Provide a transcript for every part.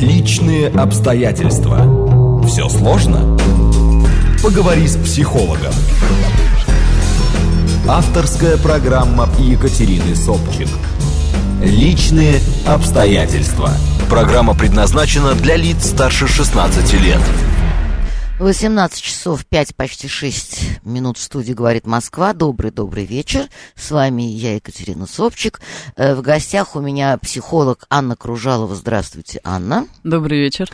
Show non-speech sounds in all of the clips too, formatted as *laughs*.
Личные обстоятельства. Все сложно? Поговори с психологом. Авторская программа Екатерины Собчик. Личные обстоятельства. Программа предназначена для лиц старше 16 лет. 18 часов 5, почти 6 минут в студии «Говорит Москва». Добрый-добрый вечер. С вами я, Екатерина Собчик. Э, в гостях у меня психолог Анна Кружалова. Здравствуйте, Анна. Добрый вечер.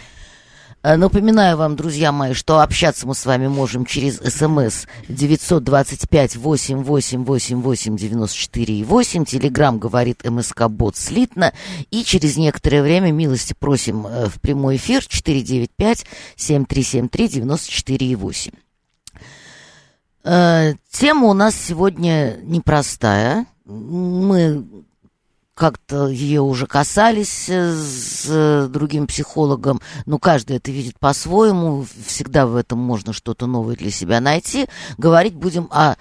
Э, напоминаю вам, друзья мои, что общаться мы с вами можем через смс 925 8888 94 8. Телеграмм говорит МСК Бот слитно. И через некоторое время милости просим э, в прямой эфир 495 7373 94 8. Тема у нас сегодня непростая. Мы как-то ее уже касались э, с э, другим психологом, но каждый это видит по-своему, всегда в этом можно что-то новое для себя найти. Говорить будем о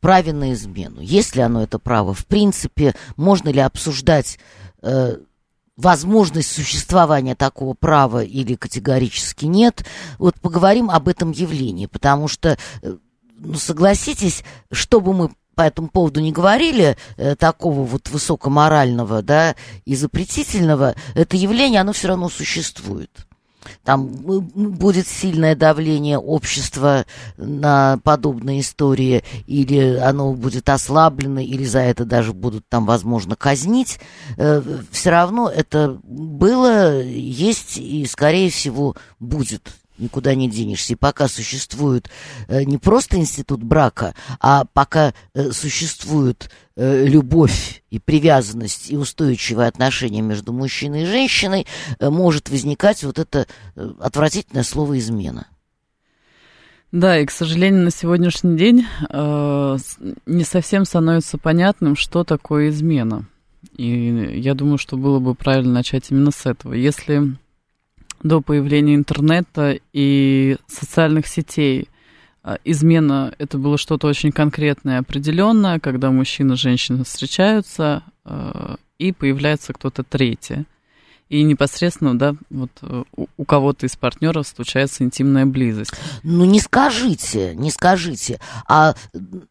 праве на измену. Есть ли оно это право? В принципе, можно ли обсуждать э, возможность существования такого права или категорически нет? Вот поговорим об этом явлении, потому что, ну, согласитесь, чтобы мы по этому поводу не говорили, э, такого вот высокоморального, да, и запретительного, это явление, оно все равно существует. Там будет сильное давление общества на подобные истории, или оно будет ослаблено, или за это даже будут там, возможно, казнить. Э, все равно это было, есть и, скорее всего, будет никуда не денешься. И пока существует э, не просто институт брака, а пока э, существует э, любовь и привязанность и устойчивое отношение между мужчиной и женщиной, э, может возникать вот это э, отвратительное слово измена. Да, и, к сожалению, на сегодняшний день э, не совсем становится понятным, что такое измена. И я думаю, что было бы правильно начать именно с этого. Если до появления интернета и социальных сетей. А, измена – это было что-то очень конкретное определенное, когда мужчина и женщина встречаются, а, и появляется кто-то третий. И непосредственно, да, вот э, у, кого-то из партнеров случается интимная близость. Ну, не скажите, не скажите. А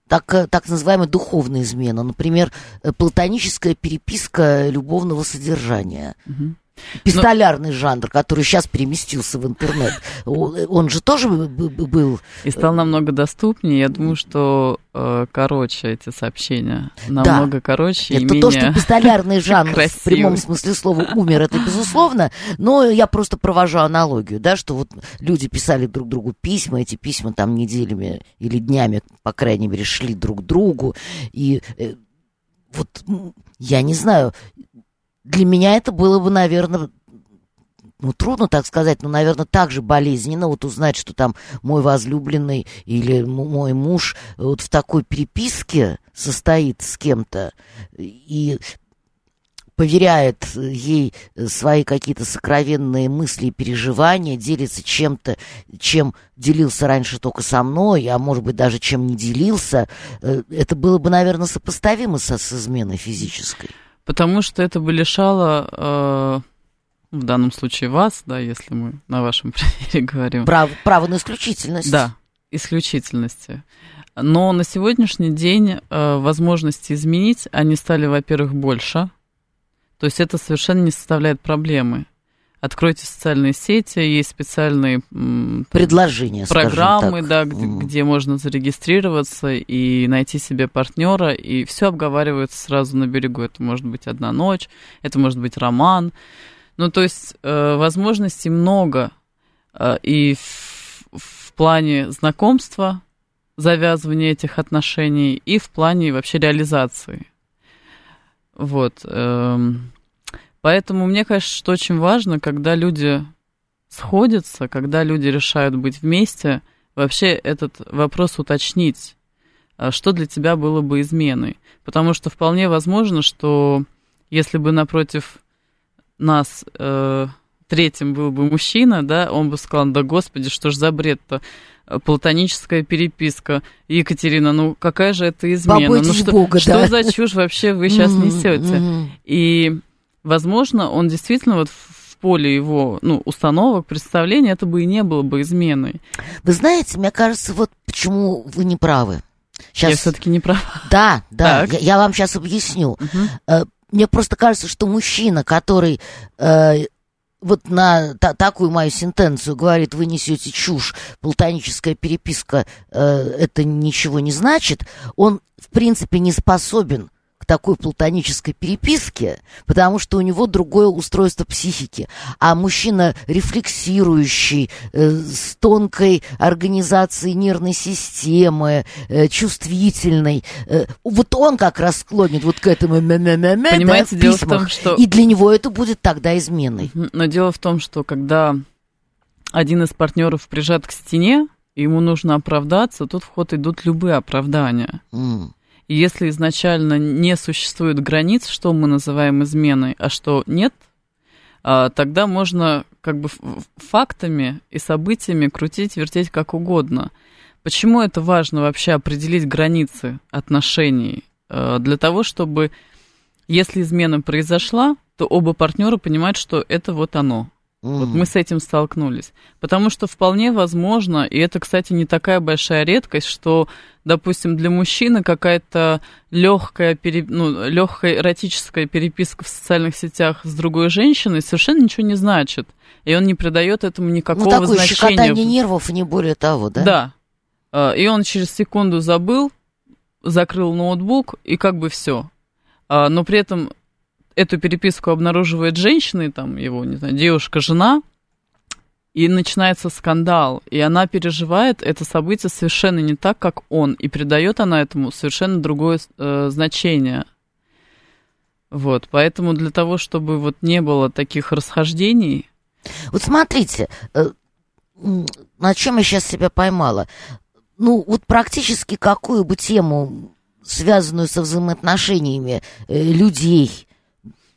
так, так называемая духовная измена, например, э, платоническая переписка любовного содержания. Угу. Пистолярный Но... жанр, который сейчас переместился в интернет, он же тоже был... И стал намного доступнее. Я думаю, что э, короче эти сообщения. Намного да. короче это и менее то, что пистолярный *laughs* жанр в прямом смысле слова умер, это безусловно. Но я просто провожу аналогию, да, что вот люди писали друг другу письма, эти письма там неделями или днями, по крайней мере, шли друг к другу. И э, вот я не знаю, для меня это было бы, наверное, ну, трудно так сказать, но, наверное, так же болезненно вот узнать, что там мой возлюбленный или мой муж вот в такой переписке состоит с кем-то и поверяет ей свои какие-то сокровенные мысли и переживания, делится чем-то, чем делился раньше только со мной, а может быть даже чем не делился, э, это было бы, наверное, сопоставимо со, с изменой физической потому что это бы лишало, э, в данном случае вас, да, если мы на вашем *laughs* примере говорим. Право, право на исключительность. Да, исключительности. Но на сегодняшний день э, возможности изменить, они стали, во-первых, больше. То есть это совершенно не составляет проблемы. Откройте социальные сети, есть специальные предложения, программы, да, где, mm. где можно зарегистрироваться и найти себе партнера, и все обговаривается сразу на берегу. Это может быть одна ночь, это может быть роман. Ну, то есть э, возможностей много э, и в, в плане знакомства, завязывания этих отношений, и в плане вообще реализации. Вот. Э, Поэтому мне кажется, что очень важно, когда люди сходятся, когда люди решают быть вместе, вообще этот вопрос уточнить, а что для тебя было бы изменой. Потому что вполне возможно, что если бы напротив нас э, третьим был бы мужчина, да, он бы сказал, да господи, что ж за бред-то, платоническая переписка. Екатерина, ну какая же это измена? Побойтесь ну что, Бога, что да? за чушь вообще вы сейчас несете? И Возможно, он действительно вот в поле его ну, установок, представлений, это бы и не было бы изменой. Вы знаете, мне кажется, вот почему вы не правы. Сейчас... Я все-таки не права. Да, да, я, я вам сейчас объясню. Угу. Мне просто кажется, что мужчина, который э, вот на та, такую мою сентенцию говорит, вы несете чушь, платоническая переписка, э, это ничего не значит, он, в принципе, не способен такой платонической переписке, потому что у него другое устройство психики. А мужчина рефлексирующий, э, с тонкой организацией нервной системы, э, чувствительный, э, вот он как раз склонен вот к этому мя-мя-мя-мя, Понимаете, да, в дело в том, что... И для него это будет тогда изменой. Но дело в том, что когда один из партнеров прижат к стене, ему нужно оправдаться, тут в ход идут любые оправдания. Mm. И если изначально не существует границ, что мы называем изменой, а что нет, а, тогда можно как бы фактами и событиями крутить, вертеть как угодно. Почему это важно вообще определить границы отношений? А, для того, чтобы, если измена произошла, то оба партнера понимают, что это вот оно. Mm. Вот мы с этим столкнулись. Потому что вполне возможно, и это, кстати, не такая большая редкость, что, допустим, для мужчины какая-то легкая, пере... ну, легкая эротическая переписка в социальных сетях с другой женщиной совершенно ничего не значит. И он не придает этому никакого ну, такое значения. Ну, нервов, не более того, да? Да. А, и он через секунду забыл, закрыл ноутбук, и как бы все. А, но при этом эту переписку обнаруживает женщина, там его, не знаю, девушка, жена, и начинается скандал, и она переживает это событие совершенно не так, как он, и придает она этому совершенно другое э, значение. Вот, поэтому для того, чтобы вот не было таких расхождений... Вот смотрите, э, на чем я сейчас себя поймала. Ну, вот практически какую бы тему, связанную со взаимоотношениями э, людей,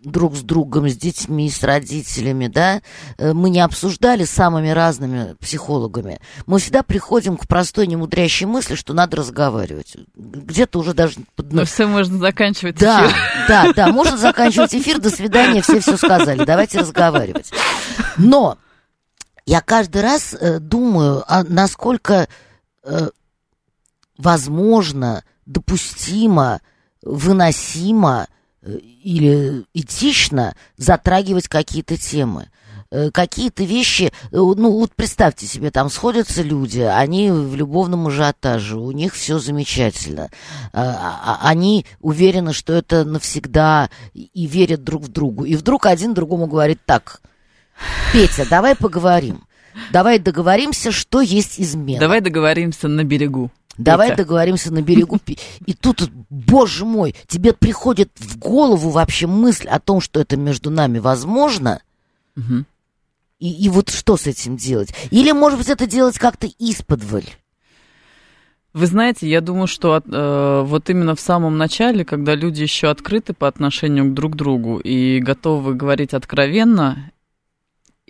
друг с другом, с детьми, с родителями, да, э, мы не обсуждали с самыми разными психологами. Мы всегда приходим к простой немудрящей мысли, что надо разговаривать. Где-то уже даже... Ну, все можно заканчивать да, эфир. Да, да, можно заканчивать эфир, до свидания, все все сказали, давайте разговаривать. Но я каждый раз э, думаю, а насколько э, возможно, допустимо, выносимо или этично затрагивать какие-то темы э, какие-то вещи, э, ну вот представьте себе, там сходятся люди, они в любовном ажиотаже, у них все замечательно, а, а, они уверены, что это навсегда и верят друг в другу, и вдруг один другому говорит так, Петя, давай поговорим, давай договоримся, что есть измена. Давай договоримся на берегу. Давай договоримся на берегу. И тут, боже мой, тебе приходит в голову вообще мысль о том, что это между нами возможно. Угу. И, и вот что с этим делать? Или, может быть, это делать как-то исподволь? Вы знаете, я думаю, что э, вот именно в самом начале, когда люди еще открыты по отношению к друг другу и готовы говорить откровенно,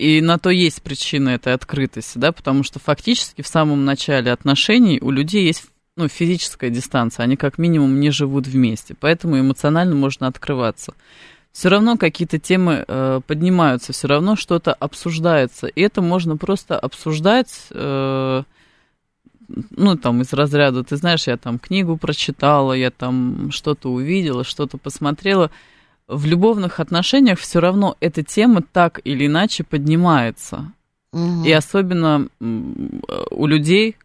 и на то есть причина этой открытости, да, потому что фактически в самом начале отношений у людей есть ну, физическая дистанция, они как минимум не живут вместе, поэтому эмоционально можно открываться. Все равно какие-то темы э, поднимаются, все равно что-то обсуждается, и это можно просто обсуждать, э, ну, там, из разряда, ты знаешь, я там книгу прочитала, я там что-то увидела, что-то посмотрела, в любовных отношениях все равно эта тема так или иначе поднимается. Угу. И особенно у людей,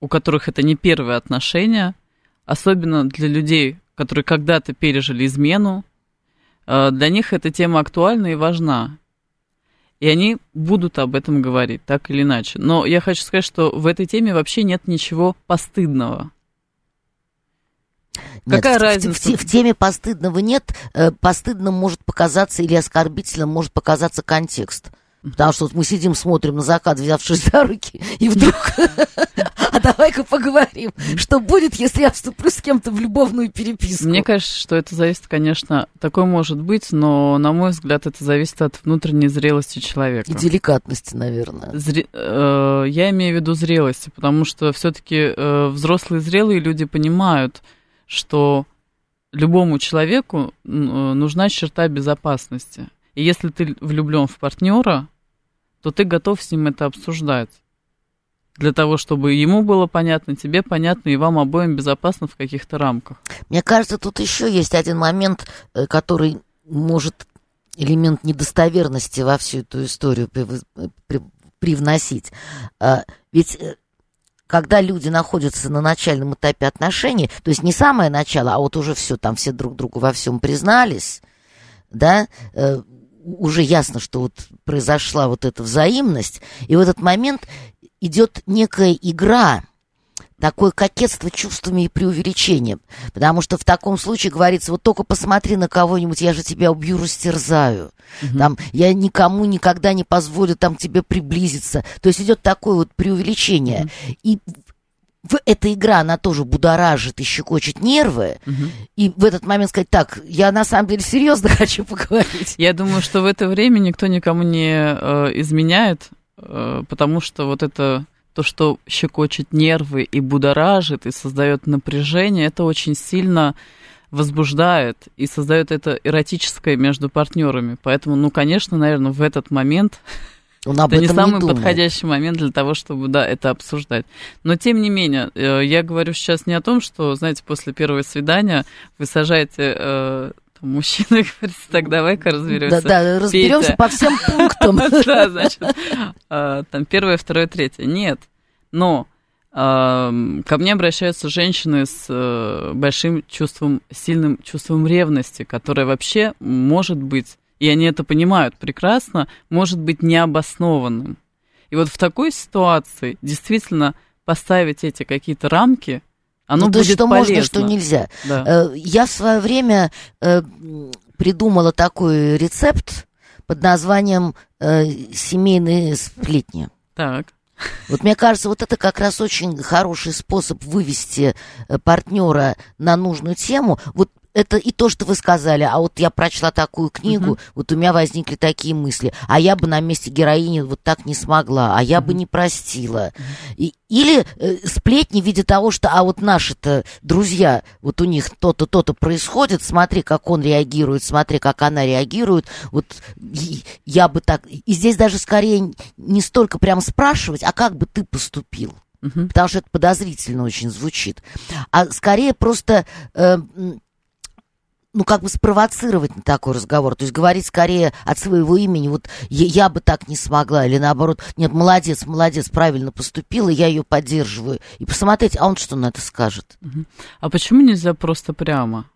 у которых это не первые отношения, особенно для людей, которые когда-то пережили измену, э, для них эта тема актуальна и важна. И они будут об этом говорить, так или иначе. Но я хочу сказать, что в этой теме вообще нет ничего постыдного. Нет, Какая в, разница? В, в, в теме постыдного нет. Э, постыдным может показаться или оскорбительным может показаться контекст. Потому что вот мы сидим, смотрим на закат, взявшись за руки, и вдруг... *laughs* А давай-ка поговорим, что будет, если я вступлю с кем-то в любовную переписку. Мне кажется, что это зависит, конечно, такое может быть, но, на мой взгляд, это зависит от внутренней зрелости человека. И деликатности, наверное. Зре... Э, я имею в виду зрелости, потому что все-таки э, взрослые зрелые люди понимают, что любому человеку нужна черта безопасности. И если ты влюблен в партнера, то ты готов с ним это обсуждать. Для того, чтобы ему было понятно, тебе понятно, и вам обоим безопасно в каких-то рамках. Мне кажется, тут еще есть один момент, э, который может элемент недостоверности во всю эту историю привносить. А, ведь э, когда люди находятся на начальном этапе отношений, то есть не самое начало, а вот уже все, там все друг другу во всем признались, да, э, уже ясно, что вот произошла вот эта взаимность, и в этот момент идет некая игра, такое кокетство чувствами и преувеличением. Потому что в таком случае говорится, вот только посмотри на кого-нибудь, я же тебя убью, растерзаю. Угу. Там, я никому никогда не позволю там тебе приблизиться. То есть идет такое вот преувеличение. Угу. И в эта игра, она тоже будоражит и щекочет нервы. Угу. И в этот момент сказать, так, я на самом деле серьезно *laughs* хочу поговорить. Я думаю, что в это время никто никому не э, изменяет, э, потому что вот это то, что щекочет нервы и будоражит, и создает напряжение, это очень сильно возбуждает и создает это эротическое между партнерами. Поэтому, ну, конечно, наверное, в этот момент он это не самый не подходящий момент для того, чтобы, да, это обсуждать. Но, тем не менее, э, я говорю сейчас не о том, что, знаете, после первого свидания вы сажаете э, мужчина *laughs* говорит, так давай-ка разберемся. Да, да, разберемся по всем *laughs* пунктам. *laughs* Да, значит, а, там первое, второе, третье. Нет, но ко мне обращаются женщины с э, большим чувством, сильным чувством ревности, которое вообще может быть, и они это понимают прекрасно, может быть необоснованным. И вот в такой ситуации действительно поставить эти какие-то рамки – оно ну, то, будет что полезно. можно, что нельзя. Да. Э, я в свое время э, придумала такой рецепт под названием э, «семейные сплетни». Так. Вот мне кажется, вот это как раз очень хороший способ вывести партнера на нужную тему. Вот это и то, что вы сказали, а вот я прочла такую книгу, uh-huh. вот у меня возникли такие мысли, а я бы на месте героини вот так не смогла, а я uh-huh. бы не простила. И, или э, сплетни в виде того, что, а вот наши-то друзья, вот у них то-то, то-то происходит, смотри, как он реагирует, смотри, как она реагирует, вот я бы так... И здесь даже скорее не столько прям спрашивать, а как бы ты поступил? Uh-huh. Потому что это подозрительно очень звучит. А скорее просто... Э, ну, как бы спровоцировать на такой разговор, то есть говорить скорее от своего имени, вот я, я бы так не смогла, или наоборот, нет, молодец, молодец, правильно поступила, я ее поддерживаю, и посмотреть, а он что на это скажет. А почему нельзя просто прямо?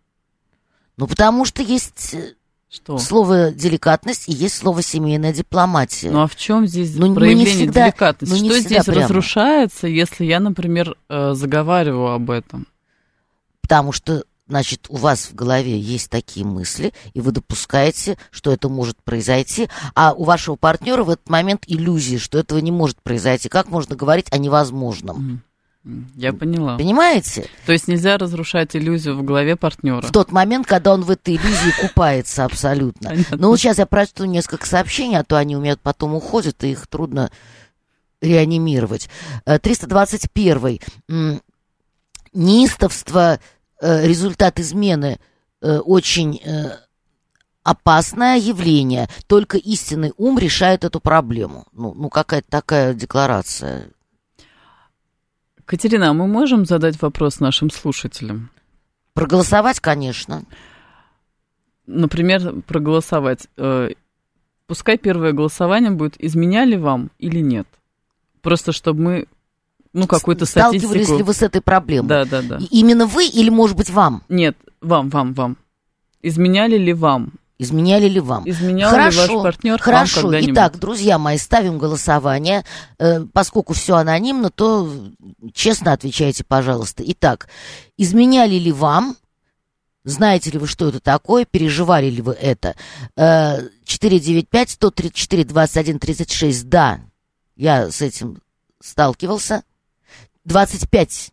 Ну, потому что есть э, что? Слово деликатность и есть слово семейная дипломатия. Ну а в чем здесь ну, проявление ну, всегда, деликатности? Ну, что здесь прямо. разрушается, если я, например, э, заговариваю об этом? Потому что значит, у вас в голове есть такие мысли, и вы допускаете, что это может произойти, а у вашего партнера в этот момент иллюзии, что этого не может произойти. Как можно говорить о невозможном? Я поняла. Понимаете? То есть нельзя разрушать иллюзию в голове партнера. В тот момент, когда он в этой иллюзии купается абсолютно. Ну вот сейчас я прочту несколько сообщений, а то они у меня потом уходят, и их трудно реанимировать. 321. Э, Неистовство результат измены э, очень э, опасное явление. Только истинный ум решает эту проблему. Ну, ну какая-то такая декларация. Катерина, а мы можем задать вопрос нашим слушателям? Проголосовать, конечно. Например, проголосовать. Пускай первое голосование будет, изменяли вам или нет. Просто чтобы мы ну, какую-то статистику. Сталкивались ли вы с этой проблемой? Да, да, да. Именно вы или, может быть, вам? Нет, вам, вам, вам. Изменяли ли вам? Изменяли ли вам? Изменял хорошо, ли ваш партнер Хорошо. Вам Итак, друзья мои, ставим голосование. Э, поскольку все анонимно, то честно отвечайте, пожалуйста. Итак, изменяли ли вам? Знаете ли вы, что это такое? Переживали ли вы это? 495-134-21-36. Да, я с этим сталкивался. 25.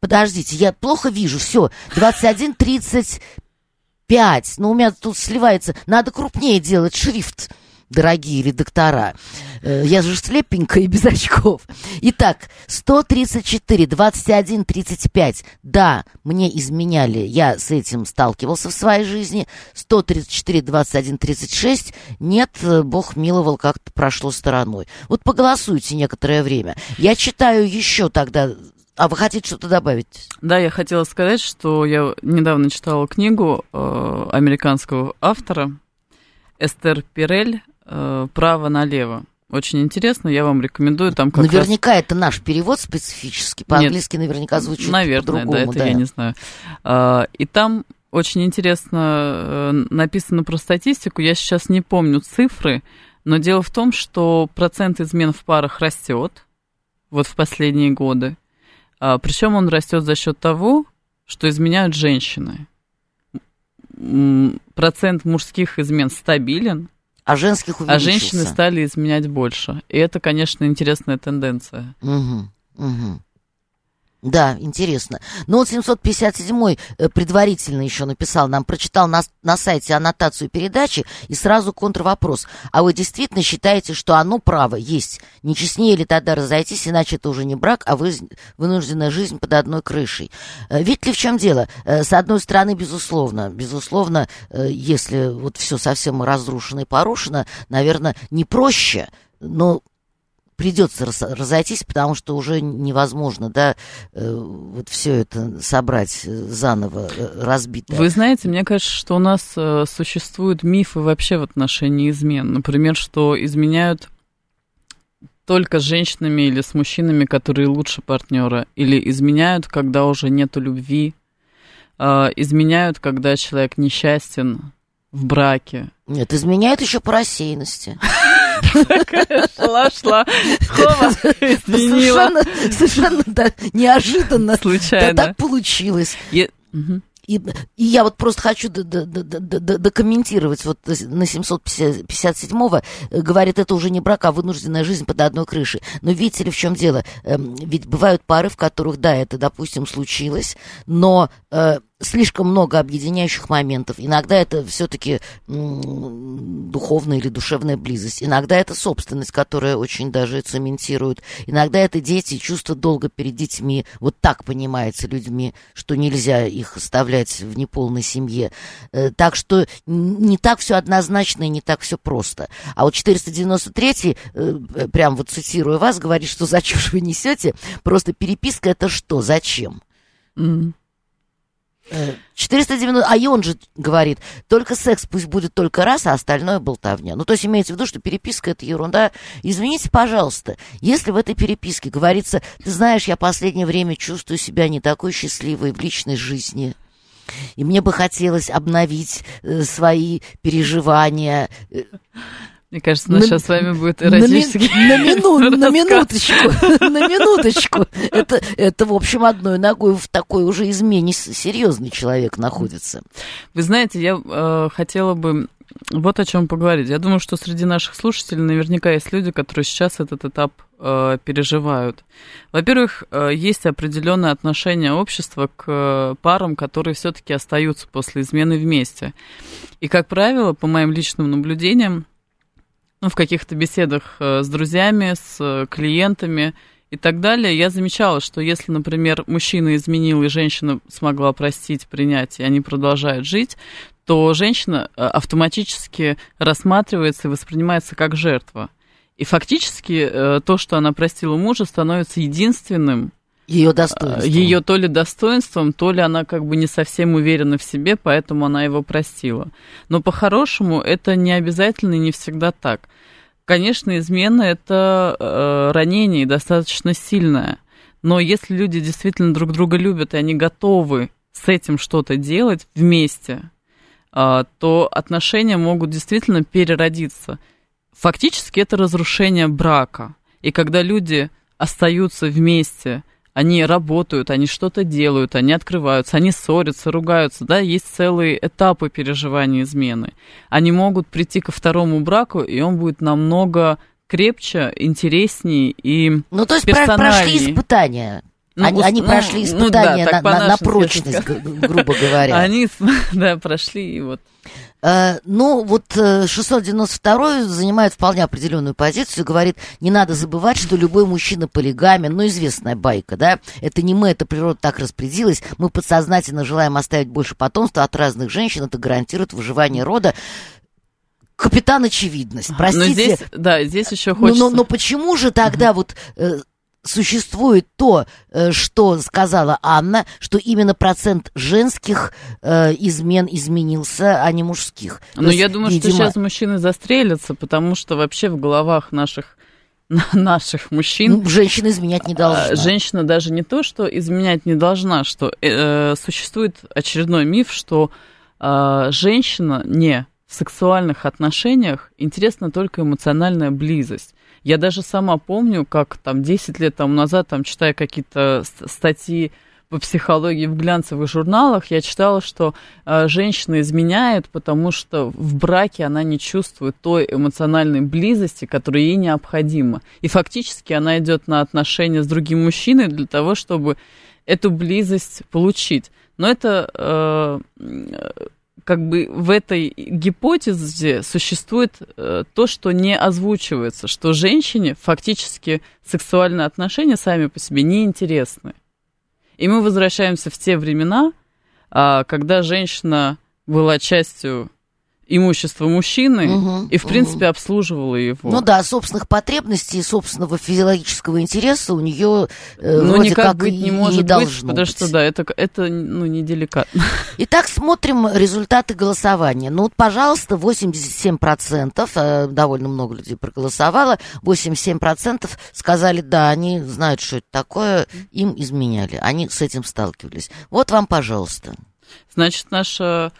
Подождите, я плохо вижу. Все, 21, 35. Но у меня тут сливается. Надо крупнее делать шрифт. Дорогие редактора. Э, я же слепенькая и *laughs* без очков. Итак, 134, 21, 35. Да, мне изменяли. Я с этим сталкивался в своей жизни. 134, 21, 36. Нет, э, Бог миловал, как-то прошло стороной. Вот поголосуйте некоторое время. Я читаю еще тогда а вы хотите что-то добавить? Да, я хотела сказать, что я недавно читала книгу э, американского автора Эстер Пирель э, «Право налево». Очень интересно, я вам рекомендую там как Наверняка раз... это наш перевод специфический, по-английски Нет, наверняка звучит Наверное, да, это да. я не знаю. А, и там очень интересно э, написано про статистику, я сейчас не помню цифры, но дело в том, что процент измен в парах растет вот в последние годы. А, причем он растет за счет того, что изменяют женщины. Процент мужских измен стабилен, а женских увеличился. А женщины стали изменять больше. И это, конечно, интересная тенденция. Угу, угу. Да, интересно. Но вот 757-й э, предварительно еще написал, нам прочитал на, на сайте аннотацию передачи и сразу контрвопрос. А вы действительно считаете, что оно право есть? Не честнее ли тогда разойтись, иначе это уже не брак, а вы, вынужденная жизнь под одной крышей? Э, видите ли, в чем дело? Э, с одной стороны, безусловно, безусловно, если вот все совсем разрушено и порушено, наверное, не проще, но придется разойтись, потому что уже невозможно, да, э, вот все это собрать э, заново, э, разбитое. Вы знаете, мне кажется, что у нас существуют мифы вообще в отношении измен. Например, что изменяют только с женщинами или с мужчинами, которые лучше партнера, или изменяют, когда уже нету любви, изменяют, когда человек несчастен в браке. Нет, изменяют еще по рассеянности. *laughs* Шла, шла, хоба, изменила. Совершенно, неожиданно. Случайно. Да так получилось. И, и я вот просто хочу докомментировать, вот на 757-го э, говорит, это уже не брак, а вынужденная жизнь под одной крышей. Но видите ли, в чем дело? Эм, ведь бывают пары, в которых, да, это, допустим, случилось, но э, слишком много объединяющих моментов. Иногда это все-таки духовная или душевная близость. Иногда это собственность, которая очень даже цементирует. Иногда это дети, чувство долга перед детьми. Вот так понимается людьми, что нельзя их оставлять в неполной семье. Э, так что не так все однозначно и не так все просто. А вот 493, э, прям вот цитируя вас, говорит, что за чушь вы несете. Просто переписка это что? Зачем? Mm. 490, а и он же говорит, только секс пусть будет только раз, а остальное болтовня. Ну, то есть имеется в виду, что переписка это ерунда. Извините, пожалуйста, если в этой переписке говорится, ты знаешь, я последнее время чувствую себя не такой счастливой в личной жизни, и мне бы хотелось обновить э, свои переживания. Мне кажется, у нас на, сейчас с вами будет эротический на, *laughs* на, мину, на минуточку, *laughs* на минуточку. Это, это, в общем, одной ногой в такой уже измене серьезный человек находится. Вы знаете, я э, хотела бы вот о чем поговорить. Я думаю, что среди наших слушателей наверняка есть люди, которые сейчас этот этап э, переживают. Во-первых, э, есть определенное отношение общества к э, парам, которые все-таки остаются после измены вместе. И, как правило, по моим личным наблюдениям, ну, в каких-то беседах э, с друзьями, с э, клиентами и так далее, я замечала, что если, например, мужчина изменил и женщина смогла простить, принять, и они продолжают жить, то женщина э, автоматически рассматривается и воспринимается как жертва. И фактически то, что она простила мужа, становится единственным ее достоинством. Ее то ли достоинством, то ли она как бы не совсем уверена в себе, поэтому она его простила. Но по-хорошему это не обязательно и не всегда так. Конечно, измена это э, ранение достаточно сильное. Но если люди действительно друг друга любят, и они готовы с этим что-то делать вместе, э, то отношения могут действительно переродиться. Фактически это разрушение брака. И когда люди остаются вместе, они работают, они что-то делают, они открываются, они ссорятся, ругаются, да, есть целые этапы переживания измены. Они могут прийти ко второму браку, и он будет намного крепче, интереснее и Ну, то есть прошли испытания. Ну, они, они ну, прошли испытания ну, да, на, на, на прочность, грубо говоря. Они, *laughs* да, прошли и вот. Э, ну, вот 692 э, занимает вполне определенную позицию, говорит, не надо забывать, что любой мужчина полигамен, ну, известная байка, да, это не мы, это природа так распорядилась, мы подсознательно желаем оставить больше потомства от разных женщин, это гарантирует выживание рода. Капитан очевидность, простите. Но здесь, да, здесь еще хочется... Но, но, но почему же тогда вот э, существует то, э, что сказала Анна, что именно процент женских э, измен изменился, а не мужских. Но ну, я думаю, видимо... что сейчас мужчины застрелятся, потому что вообще в головах наших *laughs* наших мужчин. Ну, женщина изменять не должна. А, женщина даже не то, что изменять не должна, что э, существует очередной миф, что э, женщина не в сексуальных отношениях интересна только эмоциональная близость. Я даже сама помню, как там 10 лет тому назад, там, читая какие-то статьи по психологии в глянцевых журналах, я читала, что э, женщина изменяет, потому что в браке она не чувствует той эмоциональной близости, которая ей необходима. И фактически она идет на отношения с другим мужчиной для того, чтобы эту близость получить. Но это э, как бы в этой гипотезе существует э, то, что не озвучивается, что женщине фактически сексуальные отношения сами по себе неинтересны. И мы возвращаемся в те времена, э, когда женщина была частью имущество мужчины угу, и, в принципе, угу. обслуживала его. Ну да, собственных потребностей и собственного физиологического интереса у нее э, ну, вроде как быть не может не быть, потому быть. что да, это, это ну, не деликатно. *laughs* Итак, смотрим результаты голосования. Ну вот, пожалуйста, 87%, э, довольно много людей проголосовало, 87% сказали, да, они знают, что это такое, им изменяли, они с этим сталкивались. Вот вам, пожалуйста. Значит, наша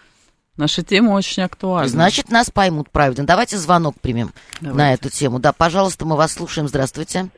Наша тема очень актуальна. Значит, нас поймут правильно. Давайте звонок примем Давайте. на эту тему. Да, пожалуйста, мы вас слушаем. Здравствуйте.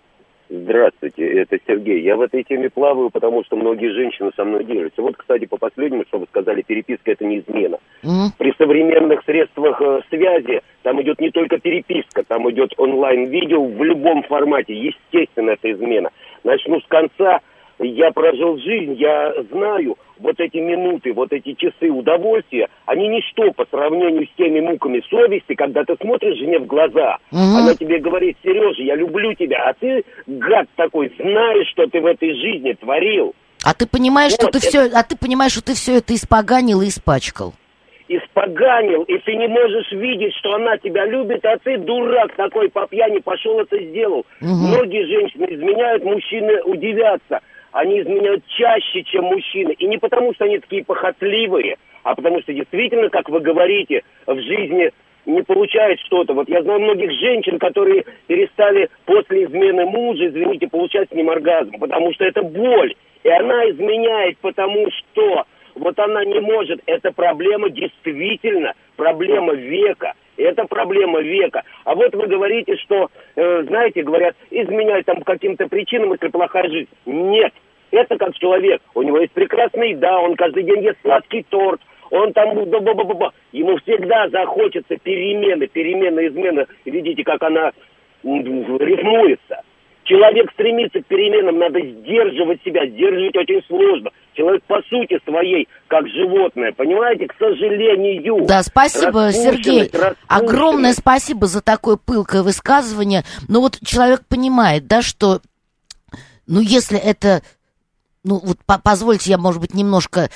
Здравствуйте, это Сергей. Я в этой теме плаваю, потому что многие женщины со мной делятся. Вот, кстати, по последнему, что вы сказали, переписка это не измена. Mm-hmm. При современных средствах э, связи там идет не только переписка, там идет онлайн-видео в любом формате. Естественно, это измена. Начну с конца я прожил жизнь, я знаю, вот эти минуты, вот эти часы удовольствия, они ничто по сравнению с теми муками совести, когда ты смотришь жене в глаза, угу. она тебе говорит, Сережа, я люблю тебя, а ты, гад такой, знаешь, что ты в этой жизни творил. А ты понимаешь, вот, что ты это... все, а ты понимаешь, что ты все это испоганил и испачкал испоганил, и ты не можешь видеть, что она тебя любит, а ты дурак такой по пьяни пошел это сделал. Угу. Многие женщины изменяют, мужчины удивятся они изменяют чаще, чем мужчины. И не потому, что они такие похотливые, а потому что действительно, как вы говорите, в жизни не получает что-то. Вот я знаю многих женщин, которые перестали после измены мужа, извините, получать с ним оргазм, потому что это боль. И она изменяет, потому что вот она не может. Это проблема действительно, проблема века. Это проблема века. А вот вы говорите, что, э, знаете, говорят, изменять там каким-то причинам, если плохая жизнь. Нет. Это как человек. У него есть прекрасная еда, он каждый день ест сладкий торт, он там... Ему всегда захочется перемены, перемены, измены. Видите, как она рифмуется. Человек стремится к переменам, надо сдерживать себя, сдерживать очень сложно. Человек по сути своей, как животное, понимаете, к сожалению. Да, спасибо, Сергей. Огромное спасибо за такое пылкое высказывание. Но вот человек понимает, да, что, ну, если это ну вот по позвольте я, может быть, немножко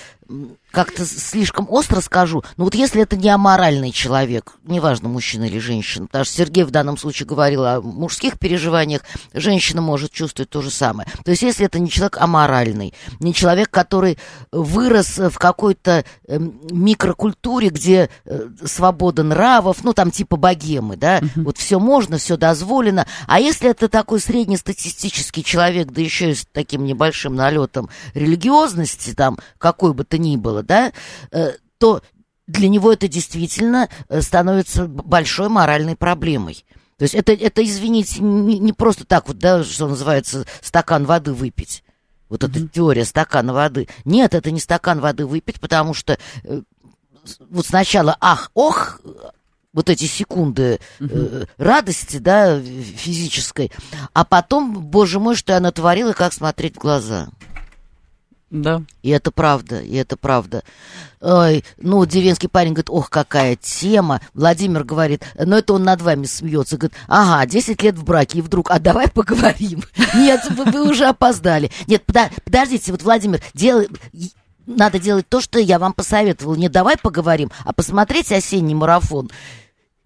как-то слишком остро скажу, но вот если это не аморальный человек, неважно, мужчина или женщина, потому что Сергей в данном случае говорил о мужских переживаниях, женщина может чувствовать то же самое. То есть если это не человек аморальный, не человек, который вырос в какой-то эм, микрокультуре, где э, свобода нравов, ну там типа богемы, да, uh-huh. вот все можно, все дозволено, а если это такой среднестатистический человек, да еще и с таким небольшим налетом религиозности, там, какой бы то ни было, да, э, то для него это действительно э, становится большой моральной проблемой. То есть это, это извините, не, не просто так вот, да, что называется, стакан воды выпить. Вот mm-hmm. эта теория стакана воды. Нет, это не стакан воды выпить, потому что э, вот сначала ах, ох, вот эти секунды э, радости, да, физической, а потом, боже мой, что я натворила, как смотреть в глаза. Да. И это правда, и это правда. Ой, ну, деревенский парень говорит, ох, какая тема. Владимир говорит, ну, это он над вами смеется. Говорит, ага, 10 лет в браке, и вдруг, а давай поговорим. *laughs* Нет, вы, вы уже опоздали. Нет, подождите, вот, Владимир, делай надо делать то, что я вам посоветовал. Не давай поговорим, а посмотреть осенний марафон.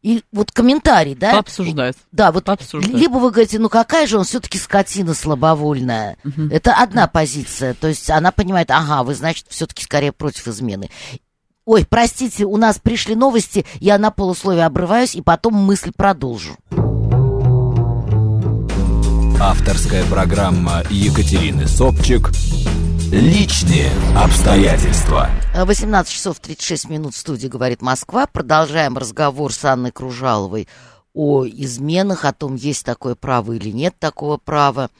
И вот комментарий, да? Обсуждать. Да, вот Обсуждать. либо вы говорите, ну какая же он все-таки скотина слабовольная. Угу. Это одна позиция. То есть она понимает, ага, вы, значит, все-таки скорее против измены. Ой, простите, у нас пришли новости, я на полусловие обрываюсь, и потом мысль продолжу. Авторская программа Екатерины Собчик Личные обстоятельства. 18 часов 36 минут в студии «Говорит Москва». Продолжаем разговор с Анной Кружаловой о изменах, о том, есть такое право или нет такого права.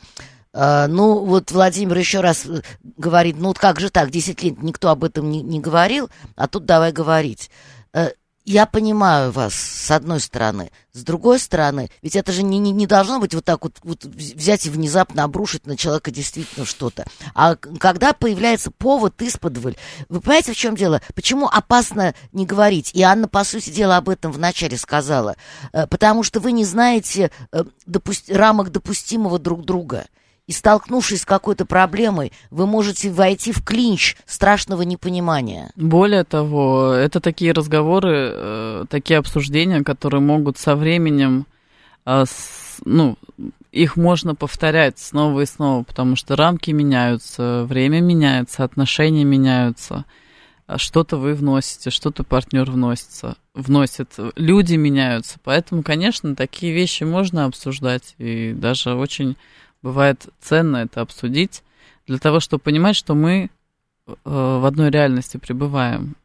Uh, ну, вот Владимир еще раз э, говорит, ну вот как же так, 10 лет никто об этом не, не говорил, а тут давай говорить. Я понимаю вас, с одной стороны. С другой стороны, ведь это же не, не, не должно быть вот так вот, вот взять и внезапно обрушить на человека действительно что-то. А когда появляется повод исподволь, вы понимаете, в чем дело? Почему опасно не говорить? И Анна, по сути дела, об этом вначале сказала. Э, потому что вы не знаете э, допусти, рамок допустимого друг друга и столкнувшись с какой-то проблемой, вы можете войти в клинч страшного непонимания. Более того, это такие разговоры, э, такие обсуждения, которые могут со временем, э, ну, их можно повторять снова и снова, потому что рамки меняются, время меняется, отношения меняются. А что-то вы вносите, что-то партнер вносится, вносит, люди меняются. Поэтому, конечно, такие вещи можно обсуждать и даже очень бывает ценно это обсудить для того, чтобы понимать, что мы э, в одной реальности пребываем.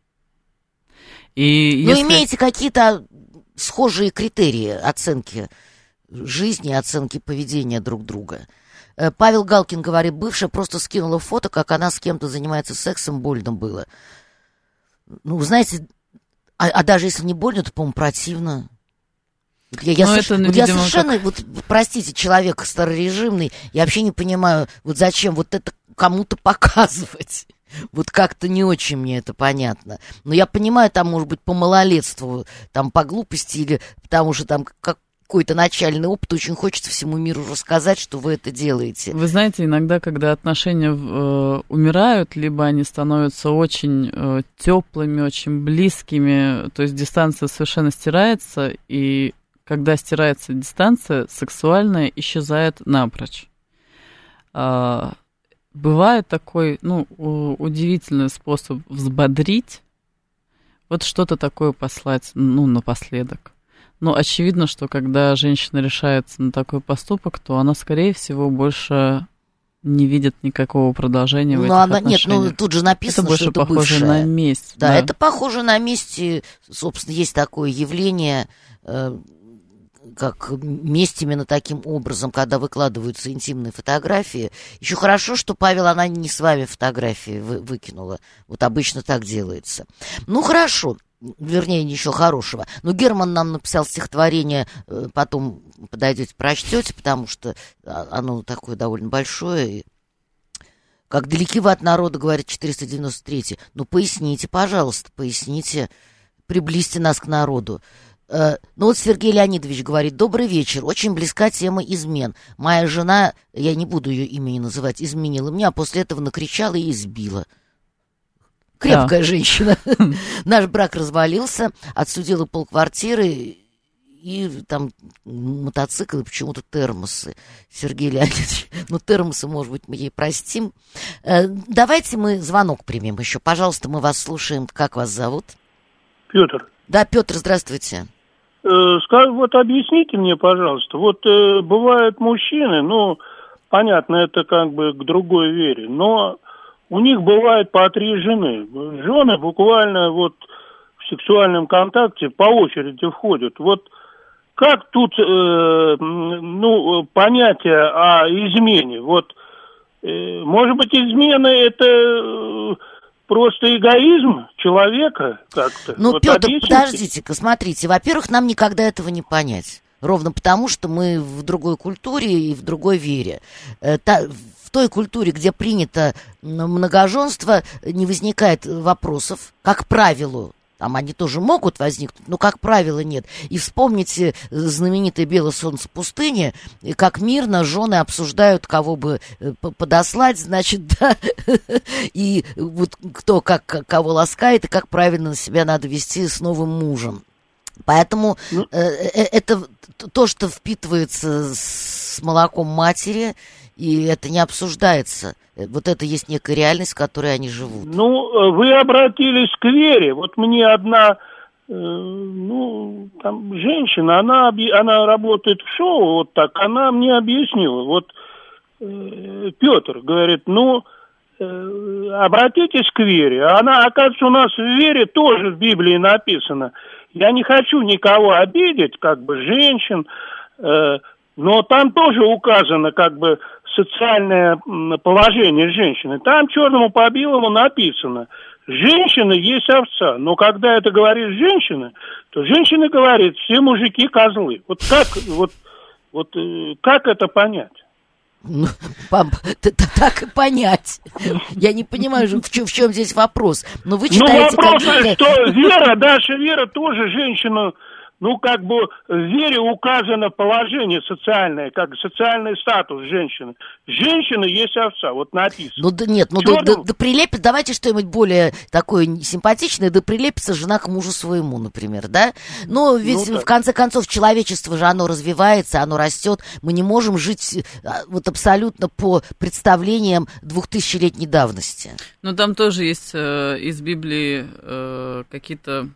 И если... Вы имеете какие-то схожие критерии оценки жизни, оценки поведения друг друга? Э, Павел Галкин говорит, бывшая просто скинула фото, как она с кем-то занимается сексом, больно было. Ну, знаете, а, а даже если не больно, то, по-моему, противно. Я, соверш... это, ну, вот видимо, я совершенно, как... вот, простите, человек старорежимный, я вообще не понимаю, вот зачем вот это кому-то показывать. *laughs* Вот как-то не очень мне это понятно. Но я понимаю, там, может быть, по малолетству, там, по глупости или потому что там как какой-то начальный опыт, очень хочется всему миру рассказать, что вы это делаете. Вы знаете, иногда, когда отношения э, умирают, либо они становятся очень э, теплыми, очень близкими, то есть дистанция совершенно стирается, и когда стирается дистанция, сексуальная исчезает напрочь. А, бывает такой, ну, удивительный способ взбодрить, вот что-то такое послать, ну, напоследок. Но очевидно, что когда женщина решается на такой поступок, то она, скорее всего, больше не видит никакого продолжения в ну, этих она, Нет, ну тут же написано, это больше что это похоже бывшая. на месть. Да, да, это похоже на месть. Собственно, есть такое явление, э, как месть именно таким образом, когда выкладываются интимные фотографии. Еще хорошо, что Павел, она не с вами фотографии вы, выкинула. Вот обычно так делается. Ну, хорошо. Вернее, ничего хорошего. Но Герман нам написал стихотворение, э, потом подойдете, прочтете, потому что а, оно такое довольно большое. Как далеки вы от народа, говорит 493. Ну, поясните, пожалуйста, поясните, приблизьте нас к народу. Э, ну вот Сергей Леонидович говорит, добрый вечер, очень близка тема измен. Моя жена, я не буду ее имени называть, изменила меня, а после этого накричала и избила. Крепкая да. женщина. *laughs* Наш брак развалился, отсудила полквартиры и там мотоциклы, почему-то термосы. Сергей Леонидович, ну термосы, может быть, мы ей простим. Э, давайте мы звонок примем еще. Пожалуйста, мы вас слушаем. Как вас зовут? Петр. Да, Петр, здравствуйте. Э, вот объясните мне, пожалуйста, вот э, бывают мужчины, ну, понятно, это как бы к другой вере, но у них бывает по три жены. Жены буквально вот в сексуальном контакте по очереди входят. Вот как тут, э, ну, понятие о измене? Вот, э, может быть, измена это э, просто эгоизм человека как-то. Ну, вот Петр, подождите-ка, смотрите, во-первых, нам никогда этого не понять. Ровно потому, что мы в другой культуре и в другой вере. Э, та, той культуре, где принято многоженство, не возникает вопросов, как правило, там они тоже могут возникнуть, но, как правило, нет. И вспомните знаменитое «Белое солнце пустыни», как мирно жены обсуждают, кого бы э, подослать, значит, *laughs* да, и вот кто как кого ласкает, и как правильно себя надо вести с новым мужем. Поэтому ну, э, э, это то, что впитывается с молоком матери, и это не обсуждается. Вот это есть некая реальность, в которой они живут. Ну, э, вы обратились к вере. Вот мне одна, э, ну, там, женщина, она, она работает в шоу, вот так, она мне объяснила. Вот э, Петр говорит, ну, э, обратитесь к вере. Она, оказывается, у нас в вере тоже в Библии написано. Я не хочу никого обидеть, как бы женщин, э, но там тоже указано, как бы, социальное положение женщины. Там черному по белому написано, женщина есть овца. Но когда это говорит женщина, то женщина говорит, все мужики козлы. Вот как, вот, вот, э, как это понять? Ну, пап, так и понять. Я не понимаю, в чем, в чем здесь вопрос. Но вы ну, читаете... Ну, вопрос, как... что Вера, Даша Вера тоже женщина ну, как бы в вере указано положение социальное, как социальный статус женщины. Женщина есть овца, вот написано. Ну, да нет, ну, да, да, да прилепит, давайте что-нибудь более такое симпатичное, да прилепится жена к мужу своему, например, да? Но ведь, ну, в конце концов, человечество же, оно развивается, оно растет, мы не можем жить а, вот абсолютно по представлениям двухтысячелетней давности. Ну, там тоже есть э, из Библии э, какие-то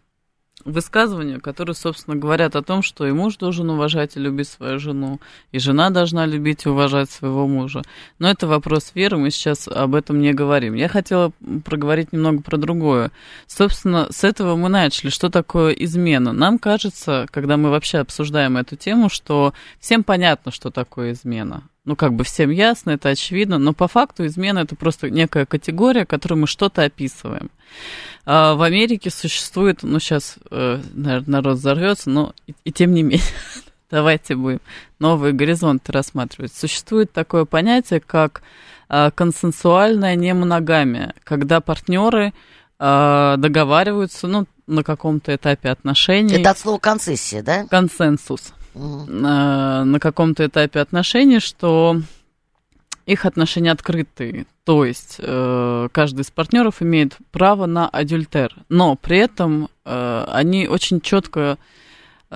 высказывания, которые, собственно, говорят о том, что и муж должен уважать и любить свою жену, и жена должна любить и уважать своего мужа. Но это вопрос веры, мы сейчас об этом не говорим. Я хотела проговорить немного про другое. Собственно, с этого мы начали. Что такое измена? Нам кажется, когда мы вообще обсуждаем эту тему, что всем понятно, что такое измена ну, как бы всем ясно, это очевидно, но по факту измена это просто некая категория, которой мы что-то описываем. А в Америке существует, ну, сейчас, э, наверное, народ взорвется, но и, и тем не менее, *laughs* давайте будем новые горизонты рассматривать. Существует такое понятие, как э, консенсуальная немоногамия, когда партнеры э, договариваются, ну, на каком-то этапе отношений. Это от слова концессия, да? Консенсус на, на каком-то этапе отношений, что их отношения открытые, то есть э, каждый из партнеров имеет право на адюльтер, но при этом э, они очень четко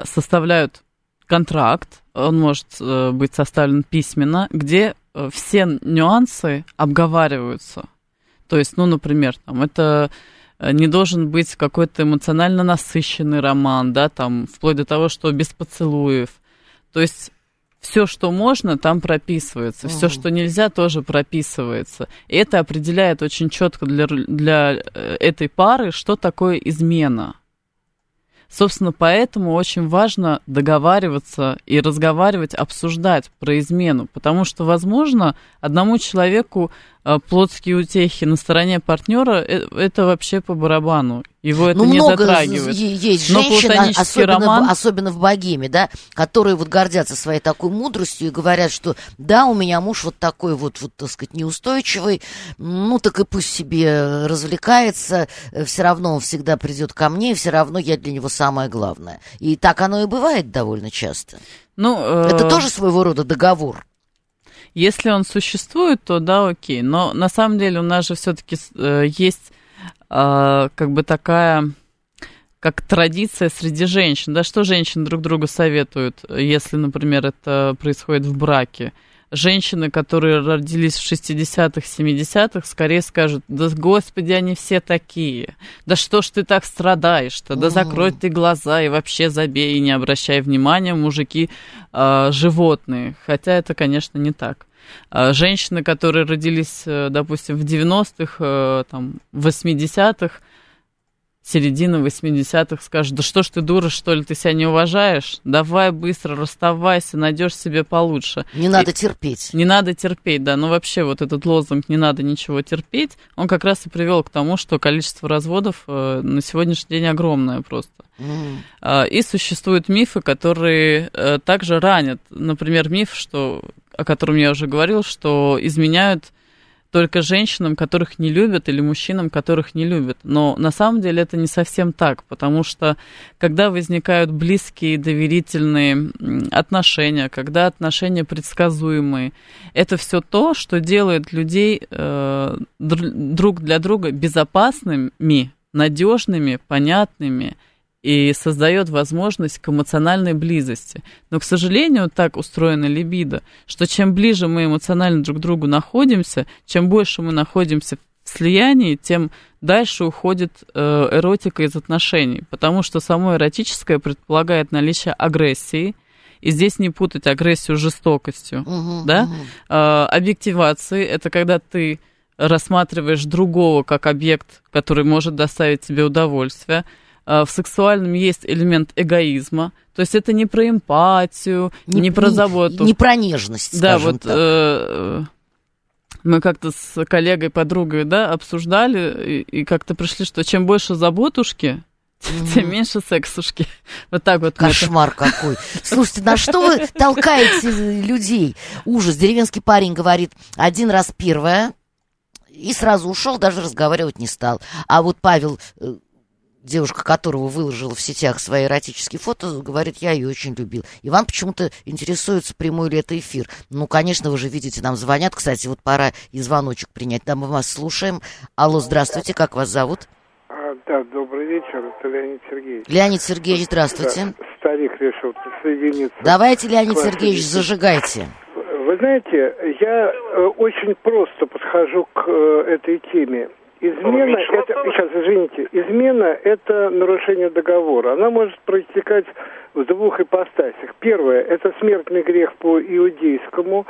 составляют контракт, он может э, быть составлен письменно, где э, все нюансы обговариваются. То есть, ну, например, там это Э, не должен быть какой-то эмоционально насыщенный роман, да, там, вплоть до того, что без поцелуев. То есть все, что можно, там прописывается. Все, что нельзя, тоже прописывается. И это определяет очень четко для, для э, этой пары, что такое измена. Собственно, поэтому очень важно договариваться и разговаривать, обсуждать про измену, потому что, возможно, одному человеку э, плотские утехи на стороне партнера э, это вообще по барабану. Его это ну, не много затрагивает. есть женщин, особенно, роман... в, особенно в богеме, да, которые вот гордятся своей такой мудростью и говорят, что да, у меня муж вот такой вот, вот так сказать, неустойчивый, ну так и пусть себе развлекается, э, все равно он всегда придет ко мне, и все равно я для него самое главное. И так оно и бывает довольно часто. Ну, э... Это тоже своего рода договор. Если он существует, то да, окей. Но на самом деле у нас же все-таки э, есть а, как бы такая как традиция среди женщин. Да, что женщины друг другу советуют, если, например, это происходит в браке? Женщины, которые родились в 60-х, 70-х, скорее скажут, да господи, они все такие. Да что ж ты так страдаешь-то? Да закрой ты глаза и вообще забей, и не обращай внимания, мужики э, животные. Хотя это, конечно, не так. А, женщины, которые родились, э, допустим, в 90-х, э, там, 80-х, середина 80-х скажут, да что ж ты дура, что ли, ты себя не уважаешь? Давай быстро расставайся, найдешь себе получше. Не надо и, терпеть. Не надо терпеть, да. Ну вообще вот этот лозунг «не надо ничего терпеть», он как раз и привел к тому, что количество разводов э, на сегодняшний день огромное просто. Mm. И существуют мифы, которые также ранят. Например, миф, что о котором я уже говорил, что изменяют только женщинам, которых не любят, или мужчинам, которых не любят. Но на самом деле это не совсем так, потому что когда возникают близкие, доверительные отношения, когда отношения предсказуемые, это все то, что делает людей э, друг для друга безопасными, надежными, понятными и создает возможность к эмоциональной близости. Но, к сожалению, так устроена либидо, что чем ближе мы эмоционально друг к другу находимся, чем больше мы находимся в слиянии, тем дальше уходит э, эротика из отношений, потому что само эротическое предполагает наличие агрессии, и здесь не путать агрессию с жестокостью, uh-huh, да? Э, объективации – это когда ты рассматриваешь другого как объект, который может доставить тебе удовольствие – в сексуальном есть элемент эгоизма. То есть это не про эмпатию, не, не про заботу. Не про нежность, Да, вот так. Э, мы как-то с коллегой, подругой, да, обсуждали и, и как-то пришли, что чем больше заботушки, mm-hmm. *laughs* тем меньше сексушки. *laughs* Вот так вот. Кошмар это... какой. Слушайте, на что вы толкаете людей? Ужас. Деревенский парень говорит, один раз первое, и сразу ушел, даже разговаривать не стал. А вот Павел э, девушка которого выложила в сетях свои эротические фото, говорит, я ее очень любил. Иван почему-то интересуется, прямой ли это эфир. Ну, конечно, вы же видите, нам звонят. Кстати, вот пора и звоночек принять. Да, мы вас слушаем. Алло, здравствуйте, как вас зовут? А, да, добрый вечер, это Леонид Сергеевич. Леонид Сергеевич, здравствуйте. Да, старик решил присоединиться. Давайте, Леонид Сергеевич, зажигайте. Вы знаете, я э, очень просто подхожу к э, этой теме. Измена это, сейчас, извините, измена это нарушение договора. Она может проистекать в двух ипостасях. Первое, это смертный грех по иудейскому,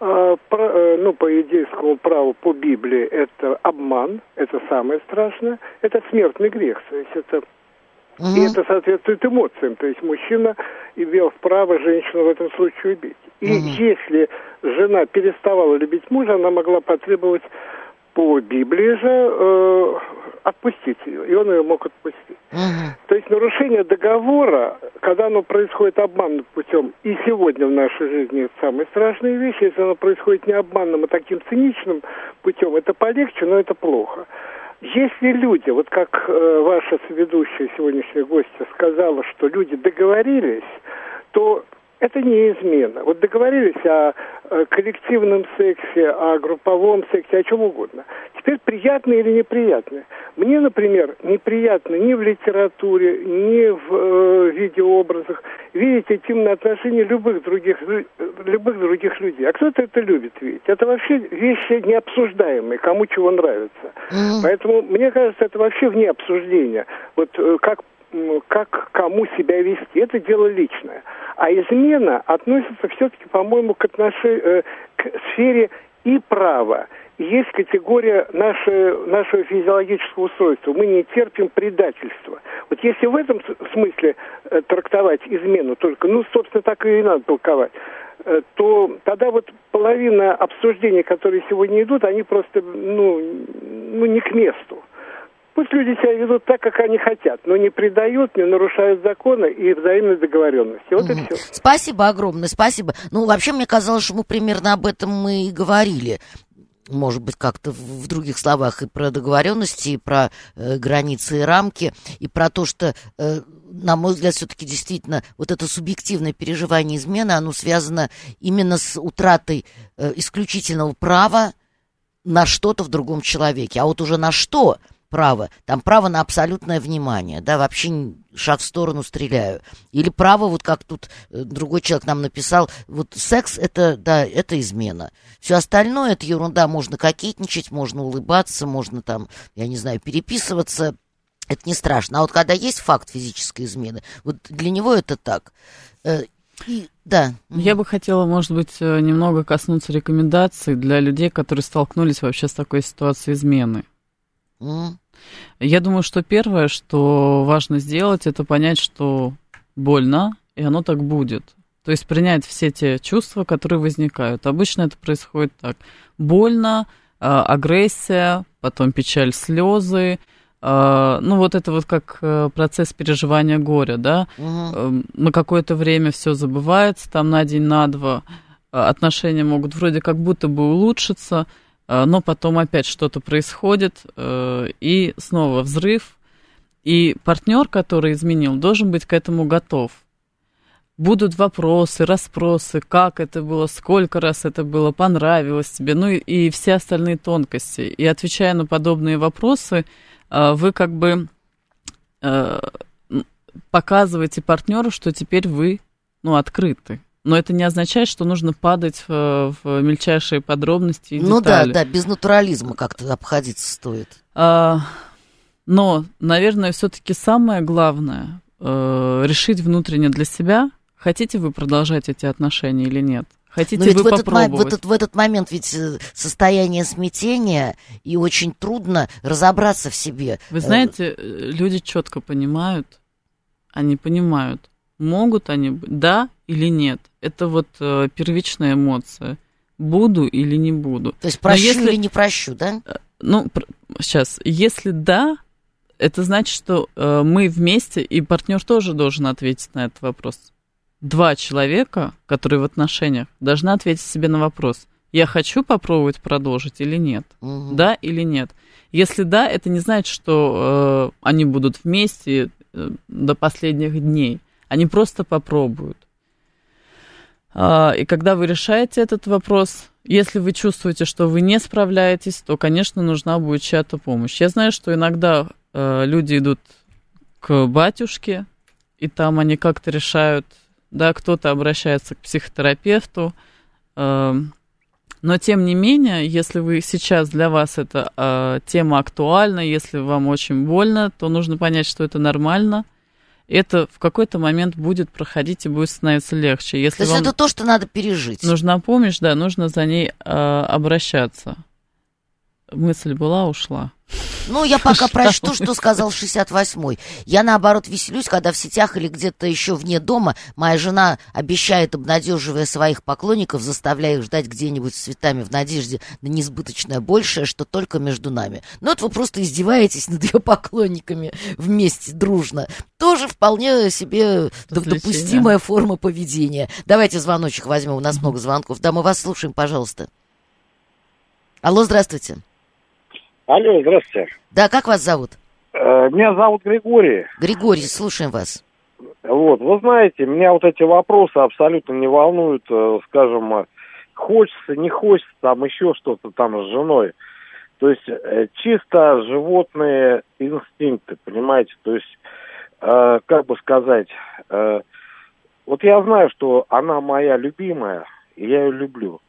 э, про, ну, по иудейскому праву, по Библии, это обман, это самое страшное, это смертный грех, то есть это Угу. И это соответствует эмоциям. То есть мужчина имел право женщину в этом случае убить. И угу. если жена переставала любить мужа, она могла потребовать по Библии же э, отпустить ее, и он ее мог отпустить. Угу. То есть нарушение договора, когда оно происходит обманным путем, и сегодня в нашей жизни это самые страшные вещи, если оно происходит не обманным, а таким циничным путем, это полегче, но это плохо. Если люди, вот как э, ваша ведущая сегодняшняя гостья сказала, что люди договорились, то это не измена. Вот договорились о коллективном сексе, о групповом сексе, о чем угодно. Теперь приятно или неприятно? Мне, например, неприятно ни в литературе, ни в э, видеообразах видеть интимные отношения любых других, любых других людей. А кто-то это любит видеть. Это вообще вещи необсуждаемые, кому чего нравится. Mm-hmm. Поэтому, мне кажется, это вообще вне обсуждения. Вот э, как как кому себя вести. Это дело личное. А измена относится все-таки, по-моему, к, отнош... Э, к сфере и права. Есть категория наше, нашего физиологического устройства. Мы не терпим предательства. Вот если в этом смысле э, трактовать измену только, ну, собственно, так и надо толковать, э, то тогда вот половина обсуждений, которые сегодня идут, они просто, ну, ну не к месту. Пусть люди себя ведут так, как они хотят, но не предают, не нарушают законы и взаимной договоренности. Вот угу. и все. Спасибо огромное, спасибо. Ну, вообще, мне казалось, что мы примерно об этом мы и говорили может быть, как-то в других словах и про договоренности, и про э, границы и рамки, и про то, что, э, на мой взгляд, все-таки действительно вот это субъективное переживание измены, оно связано именно с утратой э, исключительного права на что-то в другом человеке. А вот уже на что право, там право на абсолютное внимание, да, вообще шаг в сторону стреляю. Или право, вот как тут э, другой человек нам написал, вот секс это, да, это измена. Все остальное это ерунда, можно кокетничать, можно улыбаться, можно там, я не знаю, переписываться, это не страшно. А вот когда есть факт физической измены, вот для него это так. Э, и, да. Я бы хотела, может быть, э, немного коснуться рекомендаций для людей, которые столкнулись вообще с такой ситуацией измены. Я думаю, что первое, что важно сделать, это понять, что больно, и оно так будет. То есть принять все те чувства, которые возникают. Обычно это происходит так. Больно, а, агрессия, потом печаль, слезы. А, ну, вот это вот как э, процесс переживания горя, да. Угу. На какое-то время все забывается, там на день, на два отношения могут вроде как будто бы улучшиться, э, но потом опять что-то происходит, э, и снова взрыв, и партнер, который изменил, должен быть к этому готов. Будут вопросы, расспросы, как это было, сколько раз это было, понравилось тебе, ну и, все остальные тонкости. И отвечая на подобные вопросы, э, вы как бы показываете партнеру, что теперь вы ну, открыты. Но это не означает, что нужно падать в, в мельчайшие подробности и ну детали. Ну да, да, без натурализма как-то обходиться стоит. А, но, наверное, все-таки самое главное э, решить внутренне для себя, хотите вы продолжать эти отношения или нет. Хотите Но ведь вы в этот, попробовать? в, этот, в этот момент ведь э, состояние смятения, и очень трудно разобраться в себе. Вы знаете, э, люди четко понимают, они понимают, могут они да или нет. Это вот э, первичная эмоция. Буду или не буду. То есть прощу если, или не прощу, да? Э, ну, сейчас, если да, это значит, что э, мы вместе, и партнер тоже должен ответить на этот вопрос. Два человека, которые в отношениях, должны ответить себе на вопрос. Я хочу попробовать продолжить или нет? Угу. Да или нет? Если да, это не значит, что э, они будут вместе э, до последних дней. Они просто попробуют. А, и когда вы решаете этот вопрос, если вы чувствуете, что вы не справляетесь, то, конечно, нужна будет чья-то помощь. Я знаю, что иногда э, люди идут к батюшке, и там они как-то решают, да, кто-то обращается к психотерапевту. Э, но, тем не менее, если вы сейчас для вас эта тема актуальна, если вам очень больно, то нужно понять, что это нормально – это в какой-то момент будет проходить и будет становиться легче. Если то есть это то, что надо пережить. Нужна помощь, да, нужно за ней э, обращаться. Мысль была, ушла. Ну, я пока прочту, что сказал 68-й. Я, наоборот, веселюсь, когда в сетях или где-то еще вне дома моя жена обещает, обнадеживая своих поклонников, заставляя их ждать где-нибудь с цветами в надежде на несбыточное большее, что только между нами. Ну, это вы просто издеваетесь над ее поклонниками вместе, дружно. Тоже вполне себе допустимая форма поведения. Давайте звоночек возьмем, у нас много звонков. Да, мы вас слушаем, пожалуйста. Алло, здравствуйте. Алло, здравствуйте. Да, как вас зовут? Э, меня зовут Григорий. Григорий, слушаем вас. Вот, вы знаете, меня вот эти вопросы абсолютно не волнуют, э, скажем, э, хочется, не хочется, там еще что-то там с женой. То есть чисто животные инстинкты, понимаете? То есть, э, как бы сказать, э, вот я знаю, что она моя любимая, и я ее люблю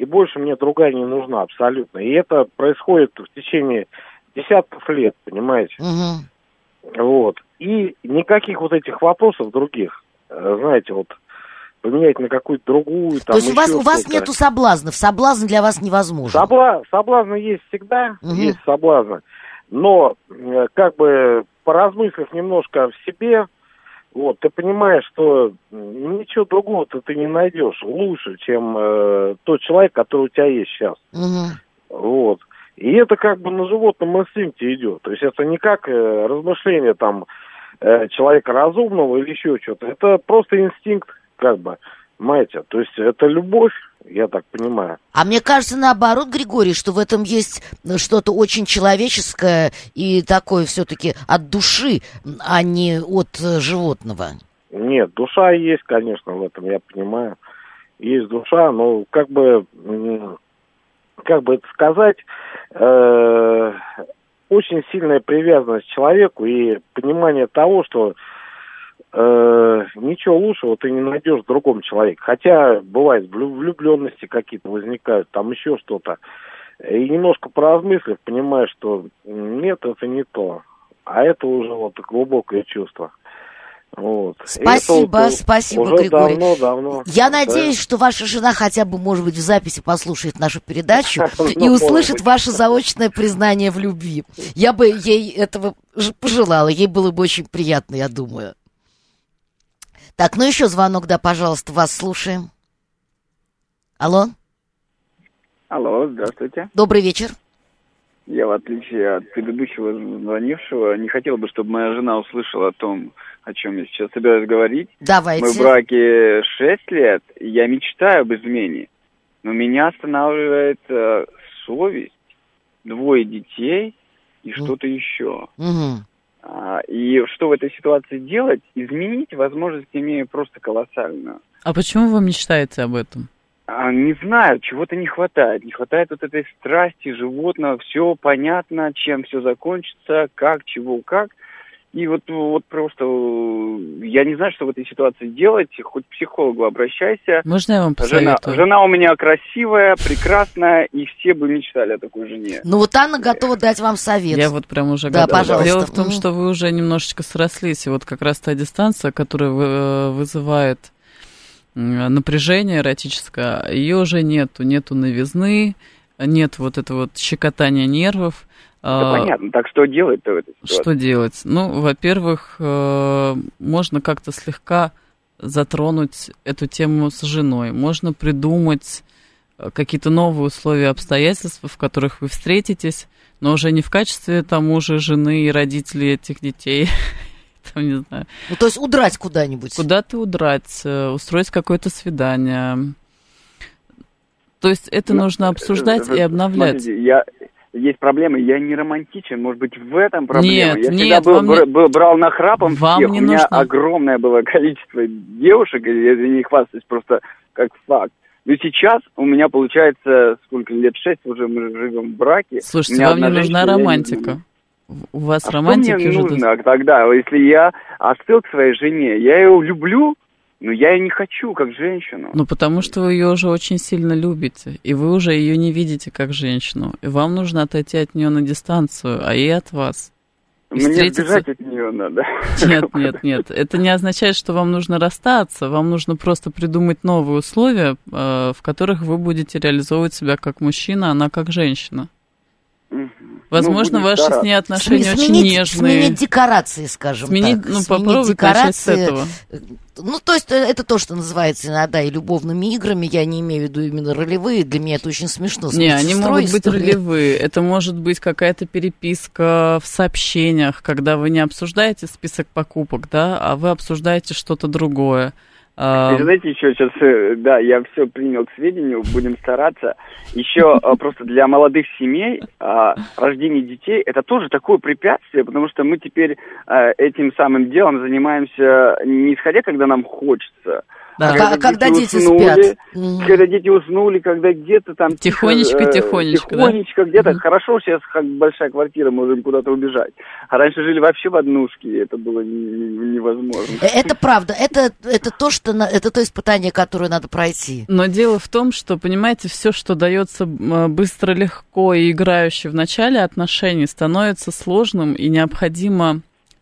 и больше мне другая не нужна абсолютно. И это происходит в течение десятков лет, понимаете? Угу. Вот. И никаких вот этих вопросов других, э, знаете, вот поменять на какую-то другую. Там, То есть у вас, у вас нету соблазнов, соблазн для вас невозможен? Собла... Соблазны есть всегда, угу. есть соблазны. Но, э, как бы, поразмыслив немножко в себе, вот, ты понимаешь, что ничего другого-то ты не найдешь лучше, чем э, тот человек, который у тебя есть сейчас. Угу. Вот. И это как бы на животном инстинкте идет. То есть это не как э, размышление там э, человека разумного или еще что-то. Это просто инстинкт, как бы, понимаете. То есть это любовь, я так понимаю. А мне кажется, наоборот, Григорий, что в этом есть ну, что-то очень человеческое и такое все-таки от души, а не от э, животного. Нет, душа есть, конечно, в этом, я понимаю. Есть душа, но как бы, как бы это сказать, э, очень сильная привязанность к человеку и понимание того, что э, ничего лучшего ты не найдешь в другом человеке. Хотя бывает влюбленности какие-то возникают, там еще что-то. И немножко поразмыслив, понимаешь, что нет, это не то. А это уже вот глубокое чувство. Вот. Спасибо, вот, спасибо, уже Григорий. Давно, давно. Я да. надеюсь, что ваша жена хотя бы, может быть, в записи послушает нашу передачу *laughs* и услышит ваше заочное признание в любви. Я бы ей этого пожелала, ей было бы очень приятно, я думаю. Так, ну еще звонок, да, пожалуйста, вас слушаем. Алло? Алло, здравствуйте. Добрый вечер. Я, в отличие от предыдущего звонившего, не хотел бы, чтобы моя жена услышала о том, о чем я сейчас собираюсь говорить. Давайте. Мы в браке 6 лет, и я мечтаю об измене. Но меня останавливает э, совесть, двое детей и что-то еще. А, И что в этой ситуации делать? Изменить возможность имею просто колоссальную. А почему вы мечтаете об этом? А, Не знаю, чего-то не хватает. Не хватает вот этой страсти животного. Все понятно, чем все закончится, как, чего, как. И вот, вот просто я не знаю, что в этой ситуации делать. Хоть к психологу обращайся. Можно я вам Жена, посоветую? жена у меня красивая, прекрасная, и все бы мечтали о такой жене. Ну вот Анна готова дать вам совет. Я вот прям уже Да, готова. пожалуйста. Дело в том, Мгм. что вы уже немножечко срослись, и вот как раз та дистанция, которая э, вызывает напряжение эротическое, ее уже нету. Нету новизны, нет вот этого вот щекотания нервов. Да А, понятно. Так что делать-то в этой ситуации? Что делать? Ну, во-первых, э, можно как-то слегка затронуть эту тему с женой. Можно придумать э, какие-то новые условия, обстоятельства, в которых вы встретитесь, но уже не в качестве там мужа, жены и родителей этих детей. *laughs* Там, не знаю. Ну, то есть удрать куда-нибудь. Куда-то удрать, э, устроить какое-то свидание. То есть это Ну, нужно обсуждать и обновлять. Смотрите, я есть проблемы, я не романтичен, может быть, в этом проблема. Нет, я всегда нет, был, вам бр- брал нахрапом Вам всех. не У меня нужно. огромное было количество девушек, я не хвастаюсь просто как факт. Но сейчас у меня получается, сколько лет, шесть уже мы живем в браке. Слушайте, вам не нужна романтика. знаю. У вас А романтики что мне нужно тогда, если я остыл к своей жене? Я ее люблю, но я ее не хочу как женщину. Ну, потому что вы ее уже очень сильно любите, и вы уже ее не видите как женщину. И вам нужно отойти от нее на дистанцию, а ей от вас. и Мне встретиться- от нее надо. *laughs* Нет, нет, нет. Это не означает, что вам нужно расстаться. Вам нужно просто придумать новые условия, э, в которых вы будете реализовывать себя как мужчина, она как женщина. Возможно, Ну, ваши с стараться. ней отношения Сме- очень сменить, нежные. сменить декорации, скажем Сменить, так. ну, Сменить попробовать начать с декорации. этого. Ну, то есть э, это то, что называется иногда и любовными играми. Я не имею в виду именно ролевые. Для меня это очень смешно. С Не, они могут быть история. ролевые. Это может быть какая-то переписка в сообщениях, когда вы не обсуждаете список покупок, да, а вы обсуждаете что-то другое. А, И знаете, еще сейчас, э, да, я все принял к сведению, будем стараться. Еще э, просто для молодых семей а, рождение детей это тоже такое препятствие, потому что мы теперь э, этим самым делом занимаемся не исходя, когда нам хочется, да. А ка- когда дети уснули, спят? Когда дети уснули, когда где-то там тихо, Тихонечко, э, тихонечко, да? тихонечко где-то. Мгм. Хорошо, сейчас как большая квартира, можем куда-то убежать. А раньше жили вообще в однушке, и это было не- не- невозможно. Э, Это правда. Это, это то, что на- это то испытание, которое надо пройти. Но дело в том, что, понимаете, все, что дается быстро, легко и играюще в начале отношений, становится сложным и необходимо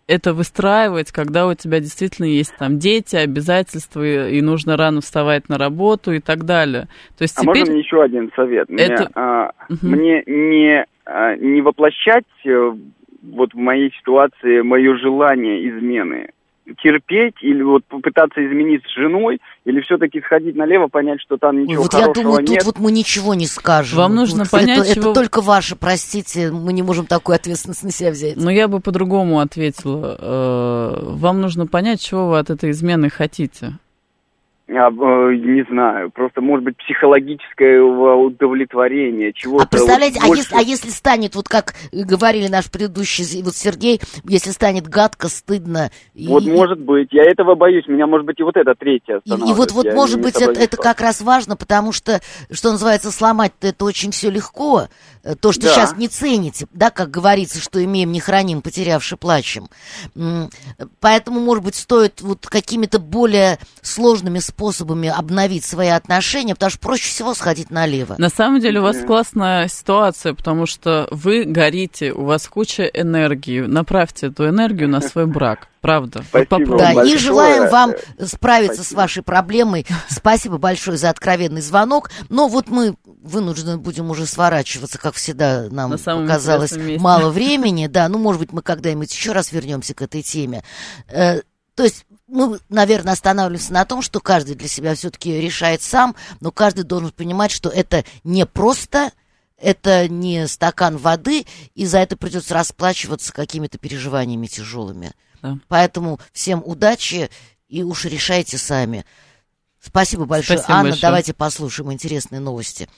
это выстраивать, когда у тебя действительно есть там дети, обязательства, и, и нужно рано вставать на работу и так далее. То есть А теперь... можно мне еще один совет? Мне, Это- а, Мгм. мне не, а, не воплощать э, вот в моей ситуации мое желание измены. Терпеть или вот попытаться изменить с женой, или все-таки сходить налево, понять, что там ничего вот я хорошего думаю, нет. тут вот мы ничего не скажем. Вам нужно Вот понять, это, чего- это только ваше, простите, мы не можем такую ответственность на себя взять. Но я бы по-другому ответила. Э, Вам нужно понять, чего вы от этой измены хотите. А, э, не знаю, просто может быть психологическое удовлетворение, чего-то. А представляете, вот а, больше- если, а если станет, вот как говорили наш предыдущий вот Сергей, если станет гадко, стыдно. и- Вот может быть, я этого боюсь, меня может быть и вот это третье И, и вот, вот Я может быть, это, это как раз важно, потому что, что называется, сломать-то это очень все легко. Э, То, что Да. сейчас не цените, да, как говорится, что имеем, не храним, потерявши плачем. Поэтому, может быть, стоит вот какими-то более сложными способами обновить свои отношения, потому что проще всего сходить налево. На самом деле у вас классная ситуация, потому что вы горите, у вас куча энергии. Направьте эту энергию на свой брак. Правда. Спасибо попробуйте. Да, и большое. желаем вам справиться с Спасибо. вашей проблемой. Спасибо большое за откровенный звонок. Но вот мы вынуждены будем уже сворачиваться, как всегда нам На показалось мало времени. Да, ну, может быть, мы когда-нибудь еще раз вернемся к этой теме. Э, То есть мы, наверное, останавливаемся на том, что каждый для себя все-таки решает сам, но каждый должен понимать, что это не просто, это не стакан воды, и за это придется расплачиваться какими-то переживаниями тяжелыми. Да. Поэтому всем удачи и уж решайте сами. Спасибо большое. Спасибо Анна, большое. давайте послушаем интересные новости.